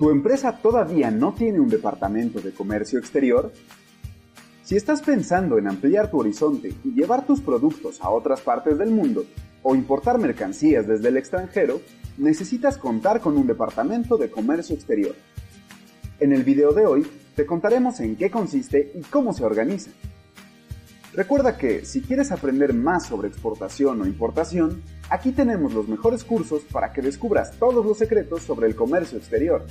¿Tu empresa todavía no tiene un departamento de comercio exterior? Si estás pensando en ampliar tu horizonte y llevar tus productos a otras partes del mundo o importar mercancías desde el extranjero, necesitas contar con un departamento de comercio exterior. En el video de hoy te contaremos en qué consiste y cómo se organiza. Recuerda que si quieres aprender más sobre exportación o importación, aquí tenemos los mejores cursos para que descubras todos los secretos sobre el comercio exterior.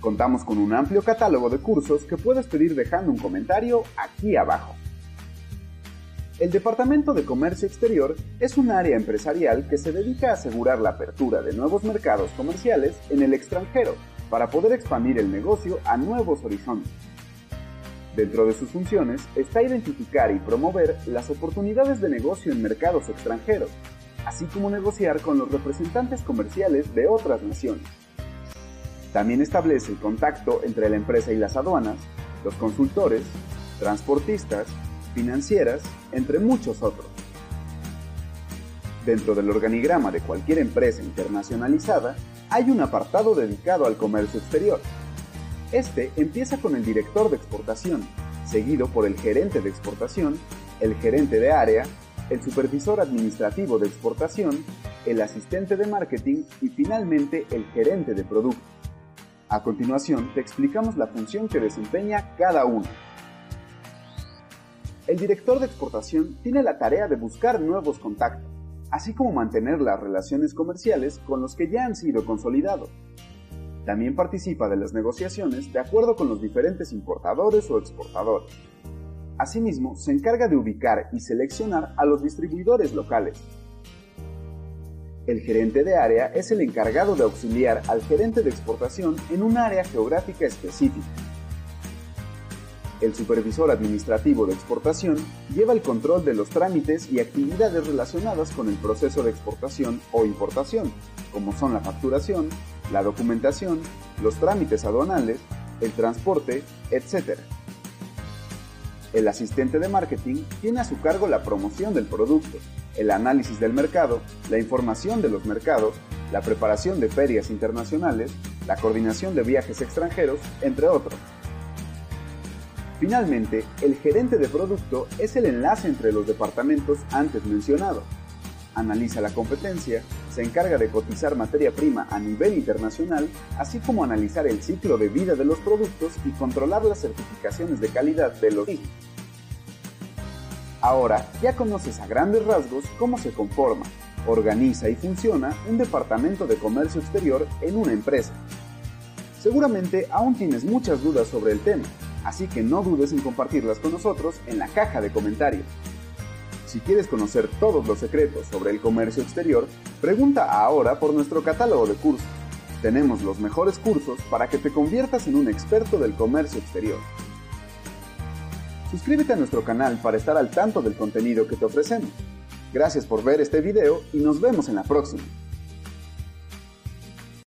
Contamos con un amplio catálogo de cursos que puedes pedir dejando un comentario aquí abajo. El Departamento de Comercio Exterior es un área empresarial que se dedica a asegurar la apertura de nuevos mercados comerciales en el extranjero para poder expandir el negocio a nuevos horizontes. Dentro de sus funciones está identificar y promover las oportunidades de negocio en mercados extranjeros, así como negociar con los representantes comerciales de otras naciones. También establece el contacto entre la empresa y las aduanas, los consultores, transportistas, financieras, entre muchos otros. Dentro del organigrama de cualquier empresa internacionalizada hay un apartado dedicado al comercio exterior. Este empieza con el director de exportación, seguido por el gerente de exportación, el gerente de área, el supervisor administrativo de exportación, el asistente de marketing y finalmente el gerente de producto. A continuación, te explicamos la función que desempeña cada uno. El director de exportación tiene la tarea de buscar nuevos contactos, así como mantener las relaciones comerciales con los que ya han sido consolidados. También participa de las negociaciones de acuerdo con los diferentes importadores o exportadores. Asimismo, se encarga de ubicar y seleccionar a los distribuidores locales, el gerente de área es el encargado de auxiliar al gerente de exportación en un área geográfica específica. El supervisor administrativo de exportación lleva el control de los trámites y actividades relacionadas con el proceso de exportación o importación, como son la facturación, la documentación, los trámites aduanales, el transporte, etc. El asistente de marketing tiene a su cargo la promoción del producto, el análisis del mercado, la información de los mercados, la preparación de ferias internacionales, la coordinación de viajes extranjeros, entre otros. Finalmente, el gerente de producto es el enlace entre los departamentos antes mencionados. Analiza la competencia, se encarga de cotizar materia prima a nivel internacional, así como analizar el ciclo de vida de los productos y controlar las certificaciones de calidad de los mismos. Ahora ya conoces a grandes rasgos cómo se conforma, organiza y funciona un departamento de comercio exterior en una empresa. Seguramente aún tienes muchas dudas sobre el tema, así que no dudes en compartirlas con nosotros en la caja de comentarios. Si quieres conocer todos los secretos sobre el comercio exterior, pregunta ahora por nuestro catálogo de cursos. Tenemos los mejores cursos para que te conviertas en un experto del comercio exterior. Suscríbete a nuestro canal para estar al tanto del contenido que te ofrecemos. Gracias por ver este video y nos vemos en la próxima.